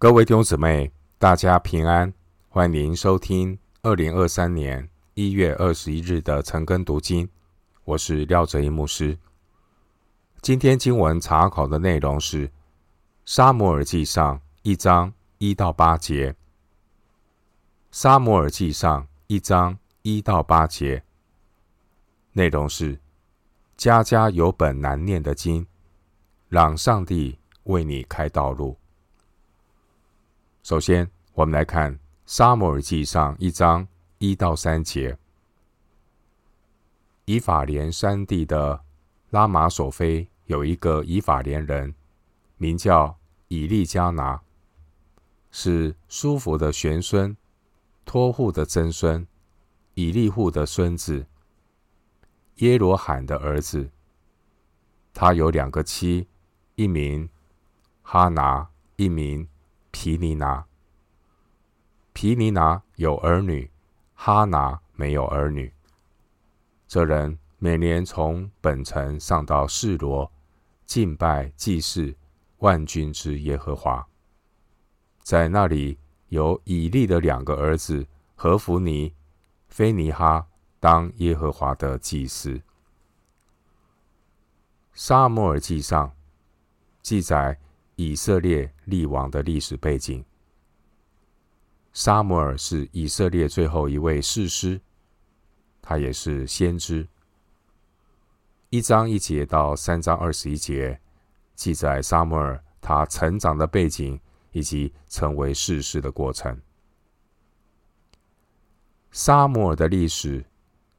各位弟兄姊妹，大家平安，欢迎收听二零二三年一月二十一日的晨更读经。我是廖哲一牧师。今天经文查考的内容是《撒母耳记上》一章一到八节，《撒母耳记上》一章一到八节，内容是家家有本难念的经，让上帝为你开道路。首先，我们来看《沙摩尔记上》一章一到三节。以法莲山地的拉玛索菲有一个以法莲人，名叫以利加拿，是舒弗的玄孙，托户的曾孙，以利户的孙子，耶罗罕的儿子。他有两个妻，一名哈拿，一名。皮尼拿，皮尼拿有儿女，哈拿没有儿女。这人每年从本城上到示罗，敬拜祭祀万军之耶和华。在那里有以利的两个儿子何弗尼、非尼哈当耶和华的祭司。撒母耳记上记载。以色列立王的历史背景。沙摩尔是以色列最后一位士师，他也是先知。一章一节到三章二十一节，记载沙摩尔他成长的背景以及成为士师的过程。沙摩尔的历史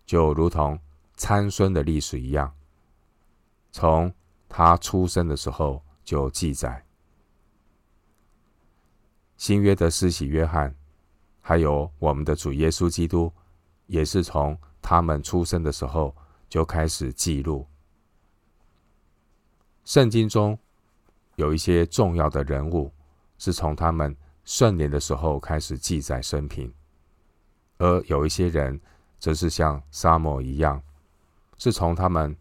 就如同参孙的历史一样，从他出生的时候就记载。新约的施洗约翰，还有我们的主耶稣基督，也是从他们出生的时候就开始记录。圣经中有一些重要的人物，是从他们顺年的时候开始记载生平，而有一些人，则是像撒母耳一样，是从他们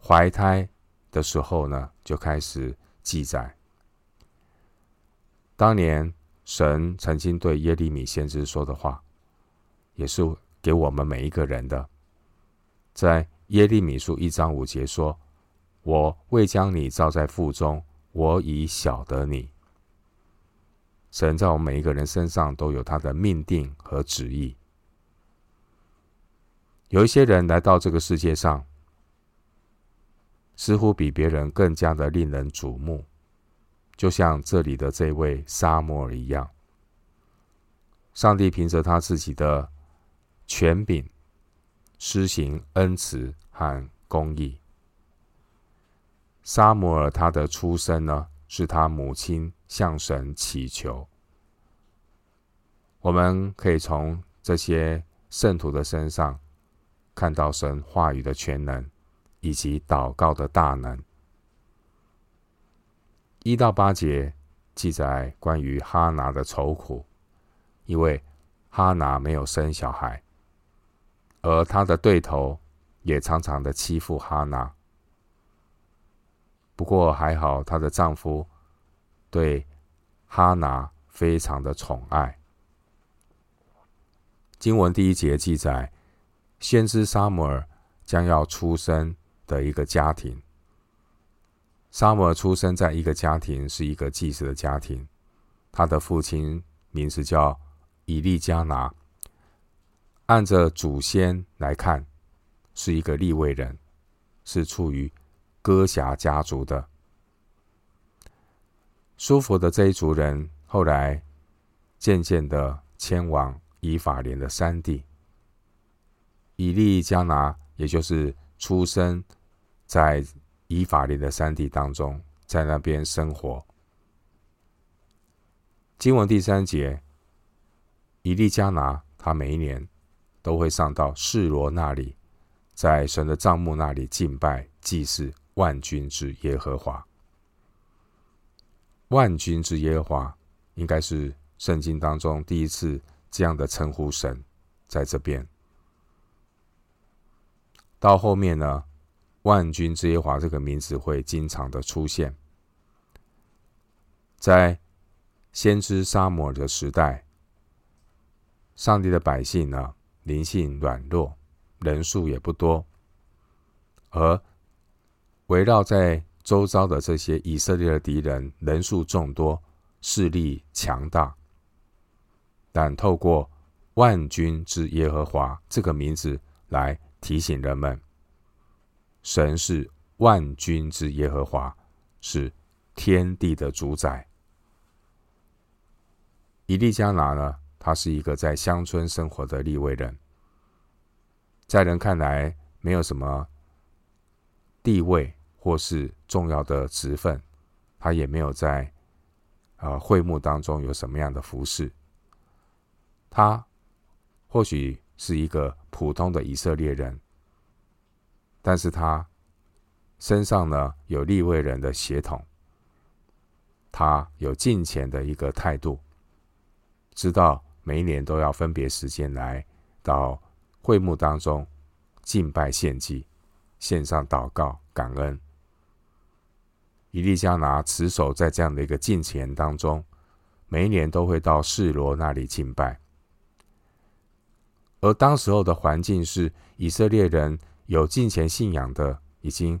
怀胎的时候呢就开始记载。当年。神曾经对耶利米先知说的话，也是给我们每一个人的。在耶利米书一章五节说：“我未将你造在腹中，我已晓得你。”神在我们每一个人身上都有他的命定和旨意。有一些人来到这个世界上，似乎比别人更加的令人瞩目。就像这里的这位沙摩尔一样，上帝凭着他自己的权柄施行恩慈和公义。撒母耳他的出生呢，是他母亲向神祈求。我们可以从这些圣徒的身上看到神话语的全能，以及祷告的大能。一到八节记载关于哈拿的愁苦，因为哈拿没有生小孩，而她的对头也常常的欺负哈拿。不过还好，她的丈夫对哈拿非常的宠爱。经文第一节记载，先知撒母耳将要出生的一个家庭。撒母耳出生在一个家庭，是一个祭司的家庭。他的父亲名字叫以利加拿，按着祖先来看，是一个利未人，是出于哥辖家族的。舒弗的这一族人后来渐渐的迁往以法莲的山地。以利加拿，也就是出生在。以法莲的山地当中，在那边生活。经文第三节，以利加拿他每一年都会上到示罗那里，在神的帐幕那里敬拜祭祀万军之耶和华。万军之耶和华应该是圣经当中第一次这样的称呼神，在这边。到后面呢？万军之耶和华这个名字会经常的出现，在先知沙摩尔的时代，上帝的百姓呢，灵性软弱，人数也不多，而围绕在周遭的这些以色列的敌人人数众多，势力强大。但透过万军之耶和华这个名字来提醒人们，神是万军之耶和华，是天地的主宰。以利加拿呢，他是一个在乡村生活的利未人，在人看来没有什么地位或是重要的职分，他也没有在呃会幕当中有什么样的服饰。他或许是一个普通的以色列人，但是他身上呢有利未人的血统，他有敬虔的一个态度，知道每一年都要分别时间来到会幕当中敬拜献祭，献上祷告感恩。以利加拿持守在这样的一个敬虔当中，每一年都会到示罗那里敬拜。而当时候的环境是，以色列人有敬虔信仰的已经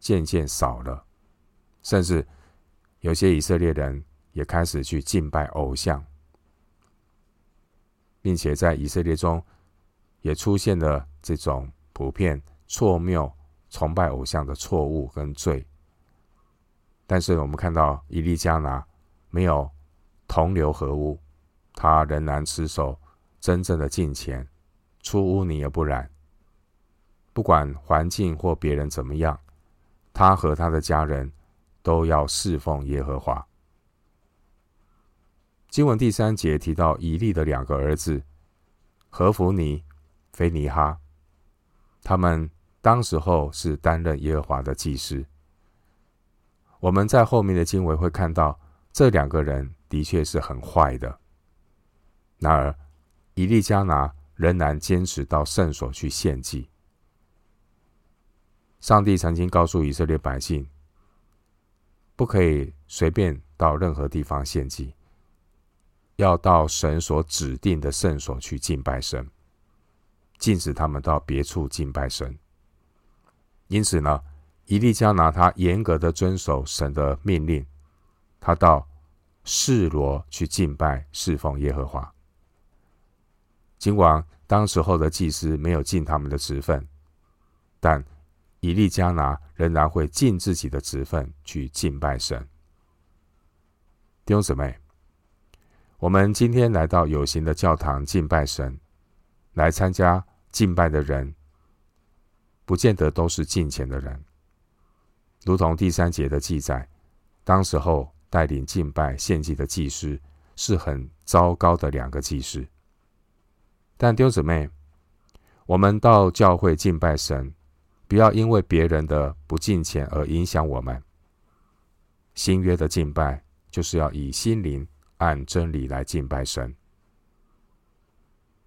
渐渐少了，甚至有些以色列人也开始去敬拜偶像，并且在以色列中也出现了这种普遍错谬崇拜偶像的错误跟罪。但是我们看到以利加拿没有同流合污，他仍然持守真正的敬虔。出污泥而不染。不管环境或别人怎么样，他和他的家人都要侍奉耶和华。经文第三节提到以利的两个儿子何弗尼、菲尼哈，他们当时候是担任耶和华的祭司。我们在后面的经文会看到，这两个人的确是很坏的。然而，以利加拿。仍然坚持到圣所去献祭。上帝曾经告诉以色列百姓，不可以随便到任何地方献祭，要到神所指定的圣所去敬拜神，禁止他们到别处敬拜神。因此呢，以利加拿他严格的遵守神的命令，他到示罗去敬拜侍奉耶和华。尽管当时候的祭司没有尽他们的职分，但以利加拿仍然会尽自己的职分去敬拜神。弟兄姊妹，我们今天来到有形的教堂敬拜神，来参加敬拜的人，不见得都是敬虔的人。如同第三节的记载，当时候带领敬拜献祭的祭司是很糟糕的两个祭司。但弟兄姊妹，我们到教会敬拜神，不要因为别人的不敬虔而影响我们。新约的敬拜就是要以心灵按真理来敬拜神。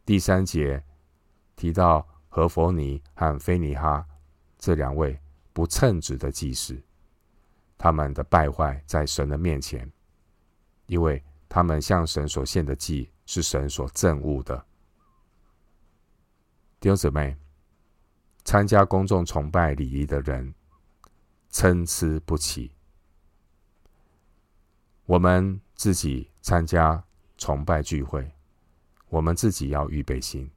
第三节提到何弗尼和非尼哈这两位不称职的祭司，他们的败坏在神的面前，因为他们向神所献的祭是神所憎恶的。弟兄姊妹，参加公众崇拜礼仪的人参差不齐。我们自己参加崇拜聚会，我们自己要预备心，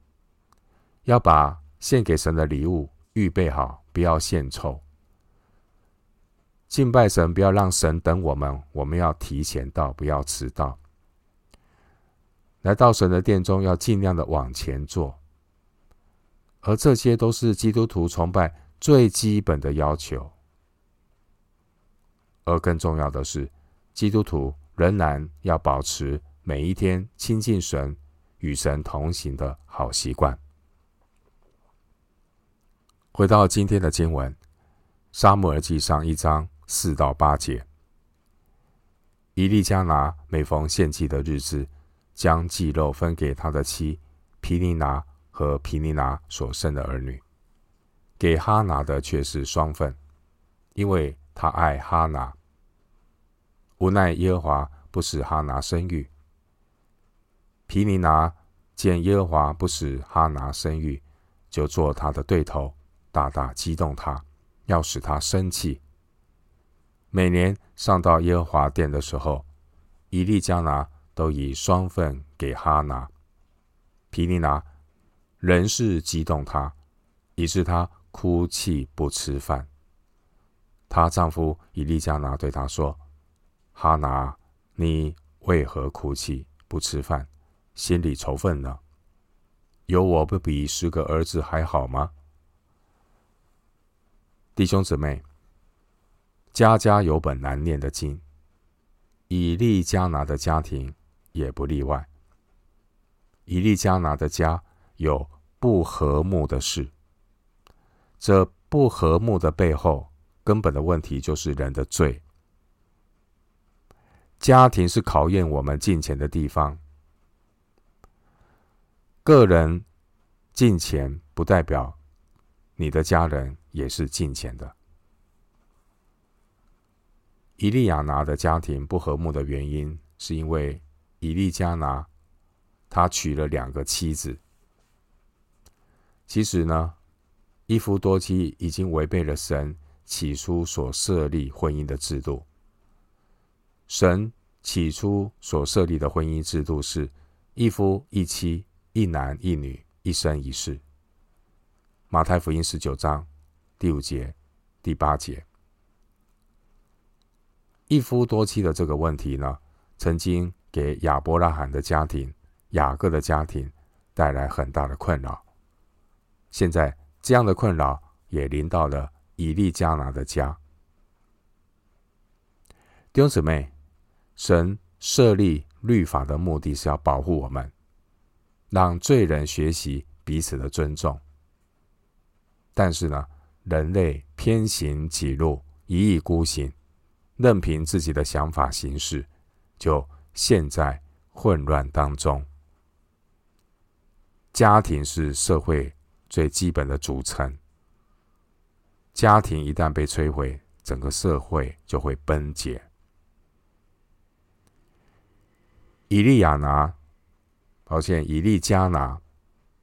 要把献给神的礼物预备好，不要献臭。敬拜神，不要让神等我们，我们要提前到，不要迟到。来到神的殿中，要尽量的往前坐。而这些都是基督徒崇拜最基本的要求，而更重要的是，基督徒仍然要保持每一天亲近神、与神同行的好习惯。回到今天的经文，《撒母耳记上》一章四到八节，以利加拿每逢献祭的日子，将祭肉分给他的妻皮尼拿。和皮尼拿所生的儿女，给哈拿的却是双份，因为他爱哈拿。无奈耶和华不使哈拿生育。皮尼拿见耶和华不使哈拿生育，就做他的对头，大大激动他，要使他生气。每年上到耶和华殿的时候，以利加拿都以双份给哈拿。皮尼拿仍是激动他，以致他哭泣不吃饭。她丈夫以利加拿对她说：“哈拿，你为何哭泣不吃饭，心里愁愤呢？有我不比十个儿子还好吗？”弟兄姊妹，家家有本难念的经，以利加拿的家庭也不例外。以利加拿的家有不和睦的事，这不和睦的背后，根本的问题就是人的罪。家庭是考验我们敬虔的地方，个人敬虔不代表你的家人也是敬虔的。伊利亚拿的家庭不和睦的原因，是因为伊利加拿他娶了两个妻子。其实呢，一夫多妻已经违背了神起初所设立婚姻的制度。神起初所设立的婚姻制度是一夫一妻，一男一女，一生一世。马太福音十九章第五节、第八节，一夫多妻的这个问题呢，曾经给亚伯拉罕的家庭、雅各的家庭带来很大的困扰。现在这样的困扰也临到了以利加拿的家。弟兄姊妹，神设立律法的目的是要保护我们，让罪人学习彼此的尊重。但是呢，人类偏行己路，一意孤行，任凭自己的想法行事，就陷在混乱当中。家庭是社会最基本的组成，家庭一旦被摧毁，整个社会就会崩解。以利亚拿，抱歉，以利加拿，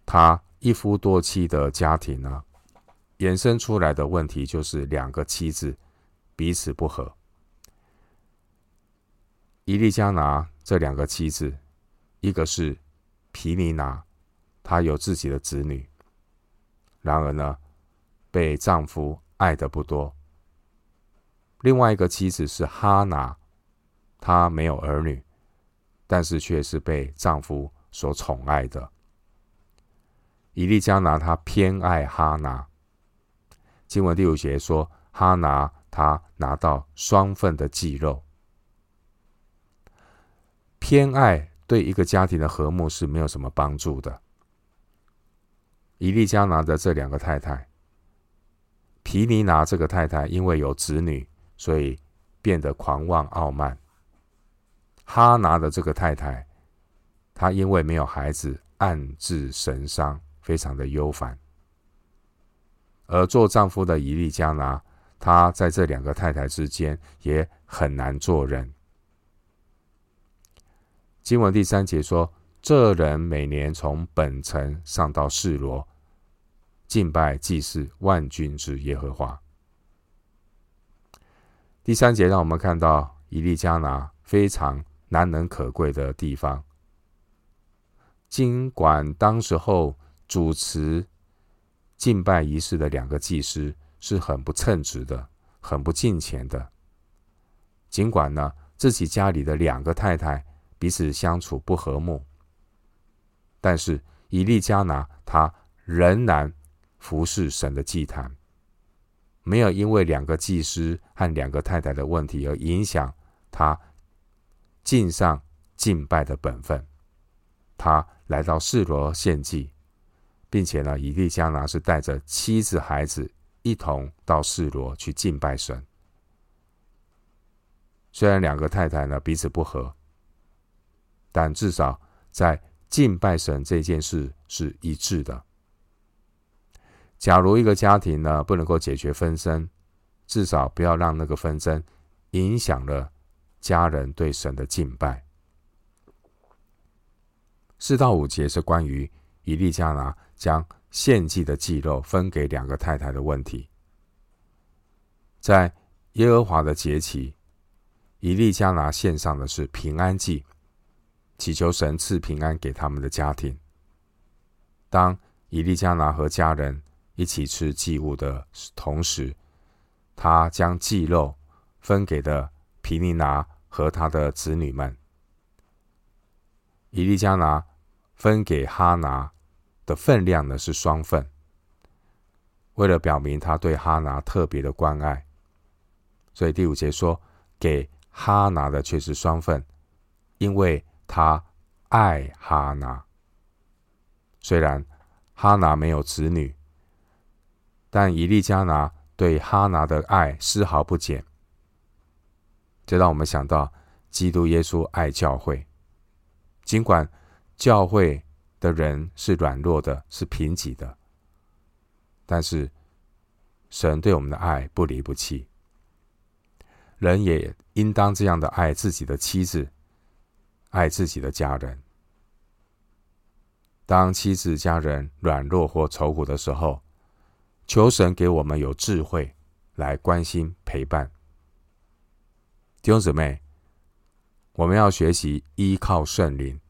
他一夫多妻的家庭呢，衍生出来的问题就是两个妻子彼此不和。以利加拿这两个妻子，一个是皮尼拿，她有自己的子女，然而呢，被丈夫爱的不多。另外一个妻子是哈拿，她没有儿女，但是却是被丈夫所宠爱的。以利加拿她偏爱哈拿。经文第五节说：“哈拿他拿到双份的祭肉，偏爱对一个家庭的和睦是没有什么帮助的。”伊利加拿的这两个太太，皮尼拿这个太太因为有子女，所以变得狂妄傲慢；哈拿的这个太太，她因为没有孩子，暗自神伤，非常的忧烦。而做丈夫的伊利加拿，他在这两个太太之间也很难做人。经文第三节说：“这人每年从本城上到示罗，敬拜祭祀万军之耶和华。”第三节让我们看到以利加拿非常难能可贵的地方。尽管当时候主持。敬拜仪式的两个祭司是很不称职的，很不敬虔的。尽管呢，自己家里的两个太太彼此相处不和睦，但是以利加拿他仍然服侍神的祭坛，没有因为两个祭司和两个太太的问题而影响他敬上敬拜的本分。他来到示罗献祭。并且呢，以利加拿是带着妻子、孩子一同到示罗去敬拜神。虽然两个太太呢彼此不和，但至少在敬拜神这件事是一致的。假如一个家庭呢不能够解决纷争，至少不要让那个纷争影响了家人对神的敬拜。四到五节是关于以利加拿将献祭的祭肉分给两个太太的问题。在耶和华的节期，以利加拿献上的是平安祭，祈求神赐平安给他们的家庭。当以利加拿和家人一起吃祭物的同时，他将祭肉分给的皮尼拿和他的子女们。以利加拿分给哈拿的分量呢，是双份，为了表明他对哈拿特别的关爱，所以第五节说，给哈拿的却是双份，因为他爱哈拿。虽然哈拿没有子女，但以利加拿对哈拿的爱丝毫不减。这让我们想到，基督耶稣爱教会，尽管教会的人是软弱的，是贫瘠的，但是神对我们的爱不离不弃。人也应当这样的爱自己的妻子，爱自己的家人。当妻子、家人软弱或愁苦的时候，求神给我们有智慧来关心陪伴。弟兄姊妹，我们要学习依靠圣灵，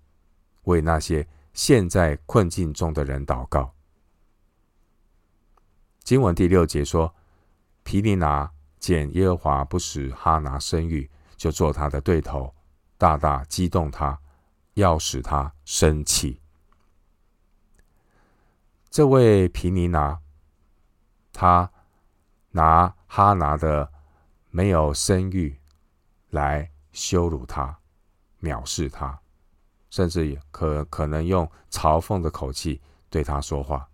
为那些陷在困境中的人祷告。经文第六节说：“皮尼拿见耶和华不使哈拿生育，就做他的对头，大大激动他，要使他生气。”这位皮尼拿，他拿哈拿的没有生育来羞辱他、藐视他，甚至可可能用嘲讽的口气对他说话，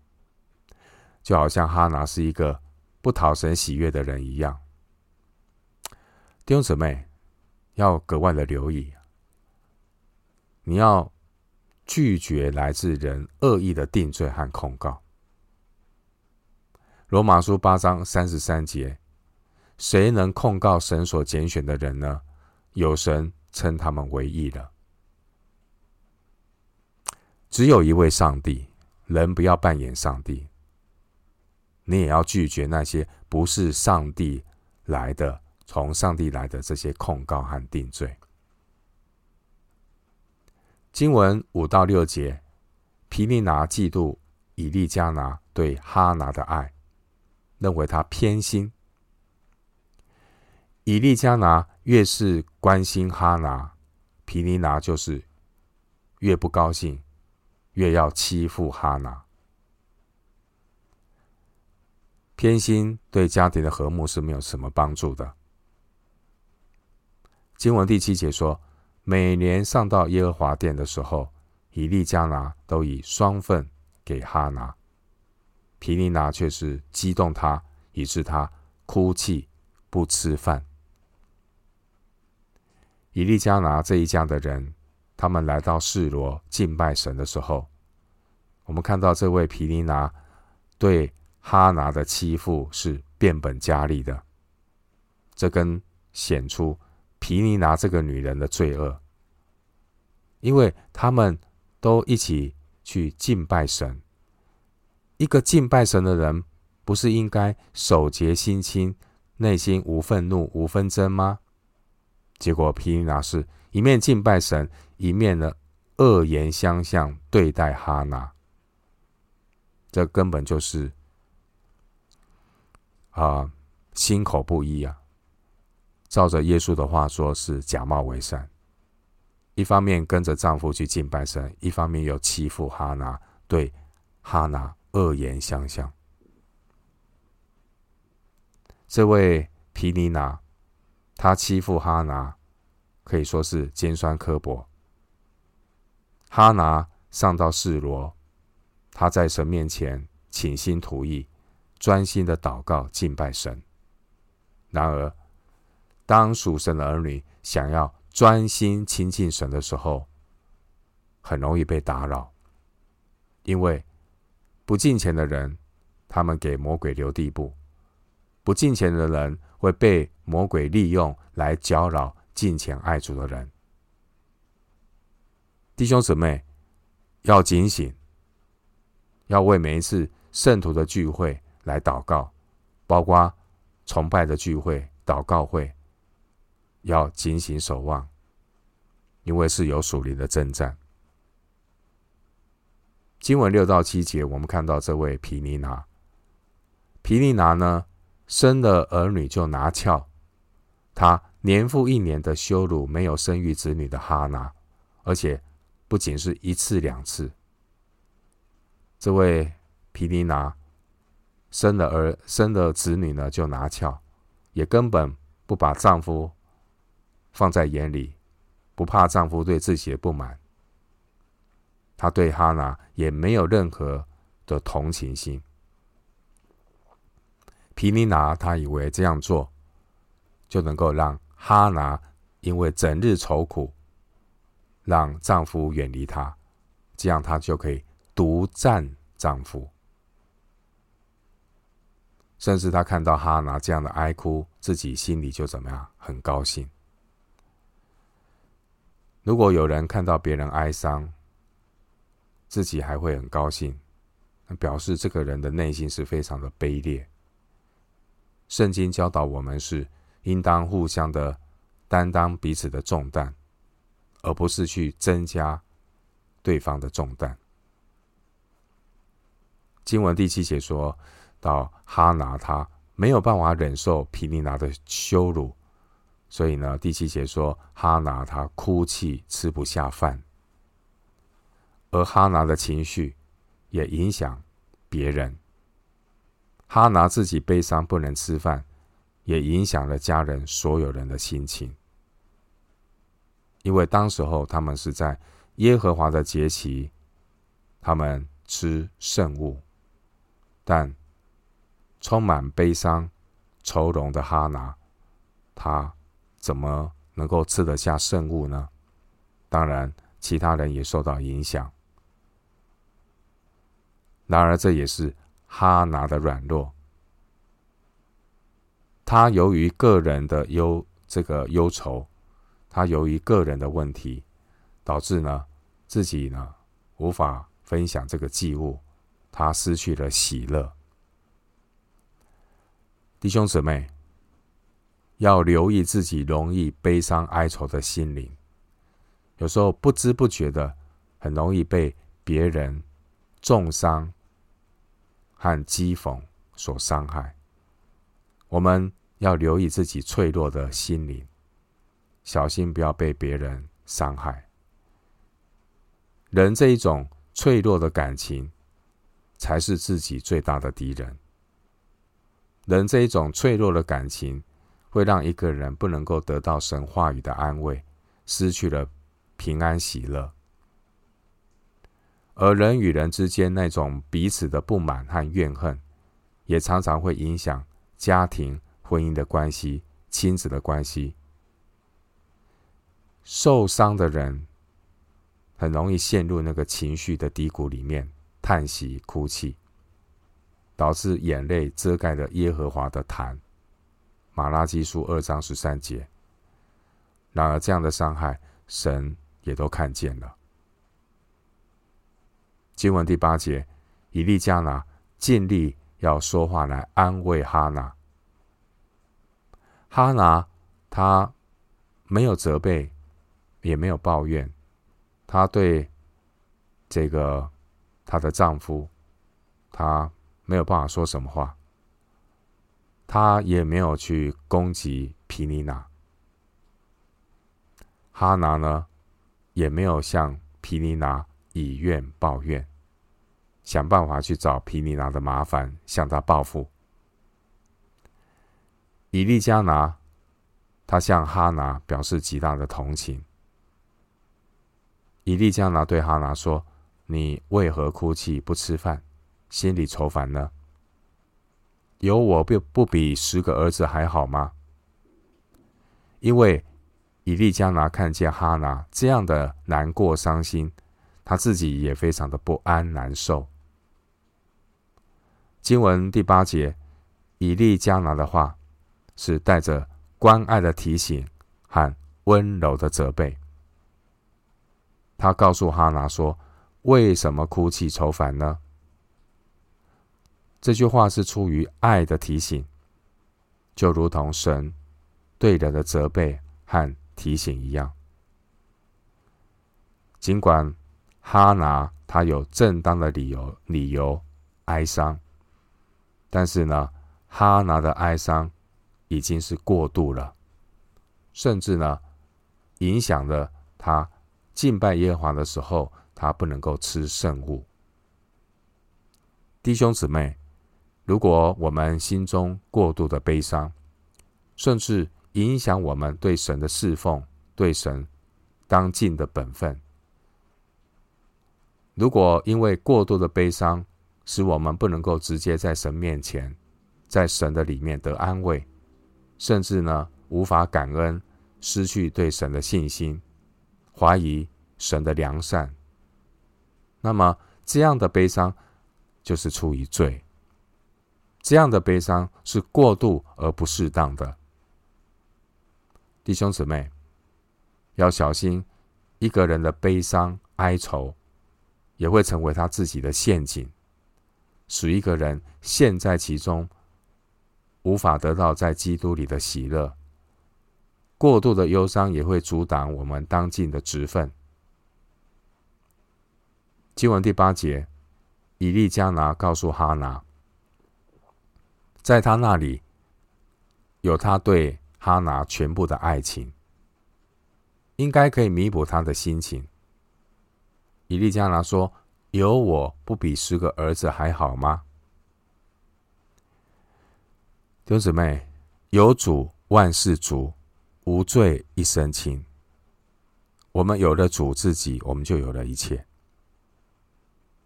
就好像哈拿是一个不讨神喜悦的人一样。弟兄姊妹要格外的留意，你要。拒绝来自人恶意的定罪和控告。罗马书八章三十三节：谁能控告神所拣选的人呢？有神称他们为义了。只有一位上帝，人不要扮演上帝。你也要拒绝那些不是上帝来的、从上帝来的这些控告和定罪。经文五到六节，皮尼拿嫉妒以利加拿对哈拿的爱，认为他偏心。以利加拿越是关心哈拿，皮尼拿就是越不高兴，越要欺负哈拿。偏心对家庭的和睦是没有什么帮助的。经文第七节说。每年上到耶和华殿的时候，以利加拿都以双份给哈拿，皮尼拿却是激动他，以致他哭泣不吃饭。以利加拿这一家的人，他们来到示罗敬拜神的时候，我们看到这位皮尼拿对哈拿的欺负是变本加厉的，这更显出。皮尼拿这个女人的罪恶，因为他们都一起去敬拜神。一个敬拜神的人，不是应该守洁心清、内心无愤怒、无纷争吗？结果皮尼拿是一面敬拜神，一面呢恶言相向对待哈拿，这根本就是啊、心口不一啊。照着耶稣的话说，是假冒为善。一方面跟着丈夫去敬拜神，一方面又欺负哈拿，对哈拿恶言相向。这位皮尼拿，他欺负哈拿，可以说是尖酸刻薄。哈拿上到示罗，他在神面前倾心吐意，专心的祷告敬拜神。然而，当属神的儿女想要专心亲近神的时候，很容易被打扰，因为不敬虔的人，他们给魔鬼留地步；不敬虔的人会被魔鬼利用来搅扰敬虔爱主的人。弟兄姊妹，要警醒，要为每一次圣徒的聚会来祷告，包括崇拜的聚会、祷告会，要警醒守望，因为是有属灵的征战。经文六到七节，我们看到这位皮尼拿，皮尼拿呢，生了儿女就拿翘，他年复一年的羞辱没有生育子女的哈拿，而且不仅是一次两次。这位皮尼拿生了儿生了子女呢，就拿翘，也根本不把丈夫放在眼里，不怕丈夫对自己的不满。她对哈拿也没有任何的同情心。皮尼拿她以为这样做就能够让哈拿因为整日愁苦，让丈夫远离她，这样她就可以独占丈夫。甚至她看到哈拿这样的哀哭，自己心里就怎么样？很高兴。如果有人看到别人哀伤，自己还会很高兴，那表示这个人的内心是非常的卑劣。圣经教导我们是应当互相的担当彼此的重担，而不是去增加对方的重担。经文第七节说到哈拿，他没有办法忍受毗尼拿的羞辱，所以呢，第七节说哈拿他哭泣，吃不下饭。而哈拿的情绪也影响别人。哈拿自己悲伤不能吃饭，也影响了家人所有人的心情。因为当时候他们是在耶和华的节期，他们吃圣物，但充满悲伤、愁容的哈拿，他怎么能够吃得下圣物呢？当然，其他人也受到影响。然而，这也是哈拿的软弱。他由于个人的忧这个忧愁，他由于个人的问题，导致呢自己呢无法分享这个祭物，他失去了喜乐。弟兄姊妹，要留意自己容易悲伤哀愁的心灵，有时候不知不觉的，很容易被别人重伤。和讥讽所伤害，我们要留意自己脆弱的心灵，小心不要被别人伤害。人这一种脆弱的感情，才是自己最大的敌人。人这一种脆弱的感情，会让一个人不能够得到神话语的安慰，失去了平安喜乐。而人与人之间那种彼此的不满和怨恨，也常常会影响家庭、婚姻的关系、亲子的关系。受伤的人很容易陷入那个情绪的低谷里面，叹息、哭泣，导致眼泪遮盖了耶和华的坛。马拉基书二章十三节。然而，这样的伤害，神也都看见了。经文第八节，以利加拿尽力要说话来安慰哈拿。哈拿她没有责备，也没有抱怨，她对这个她的丈夫，她没有办法说什么话，他也没有去攻击皮尼拿。哈拿呢，也没有向皮尼拿以怨报怨。想办法去找皮尼拿的麻烦，向他报复。以利加拿，他向哈拿表示极大的同情。以利加拿对哈拿说：“你为何哭泣不吃饭，心里愁烦呢？有我不不比十个儿子还好吗？”因为以利加拿看见哈拿这样的难过伤心，他自己也非常的不安难受。经文第八节，以利加拿的话是带着关爱的提醒和温柔的责备。他告诉哈拿说：“为什么哭泣愁烦呢？”这句话是出于爱的提醒，就如同神对人的责备和提醒一样。尽管哈拿他有正当的理由理由哀伤，但是呢，哈拿的哀伤已经是过度了，甚至呢，影响了他敬拜耶和华的时候，他不能够吃圣物。弟兄姊妹，如果我们心中过度的悲伤，甚至影响我们对神的侍奉、对神当尽的本分。如果因为过度的悲伤，使我们不能够直接在神面前，在神的里面得安慰，甚至呢，无法感恩，失去对神的信心，怀疑神的良善，那么这样的悲伤就是出于罪。这样的悲伤是过度而不适当的。弟兄姊妹，要小心一个人的悲伤哀愁。也会成为他自己的陷阱，使一个人陷在其中，无法得到在基督里的喜乐。过度的忧伤也会阻挡我们当尽的职分。经文第八节，以利加拿告诉哈拿，在他那里有他对哈拿全部的爱情，应该可以弥补他的心情。以利加拿说：“有我不比十个儿子还好吗？”弟兄姊妹，有主万事足，无罪一身轻。我们有了主自己，我们就有了一切。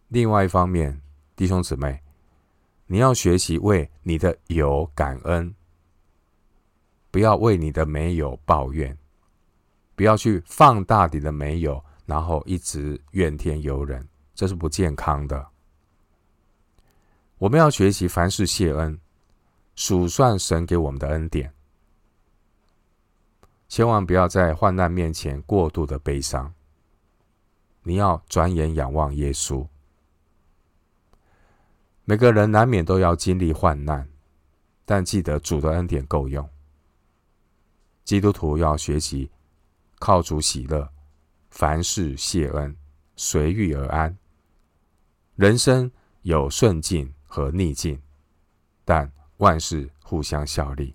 另外一方面，弟兄姊妹，你要学习为你的有感恩，不要为你的没有抱怨，不要去放大你的没有。然后一直怨天尤人，这是不健康的。我们要学习凡事谢恩，数算神给我们的恩典，千万不要在患难面前过度的悲伤。你要转眼仰望耶稣。每个人难免都要经历患难，但记得主的恩典够用。基督徒要学习靠主喜乐。凡事谢恩，随遇而安。人生有顺境和逆境，但万事互相效力。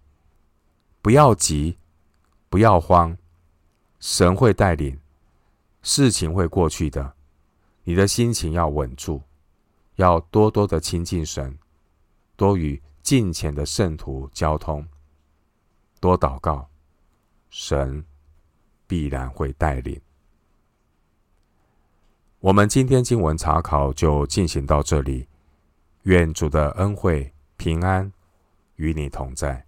不要急，不要慌，神会带领，事情会过去的。你的心情要稳住，要多多的亲近神，多与近前的圣徒交通，多祷告，神必然会带领。我们今天经文查考就进行到这里，愿主的恩惠平安与你同在。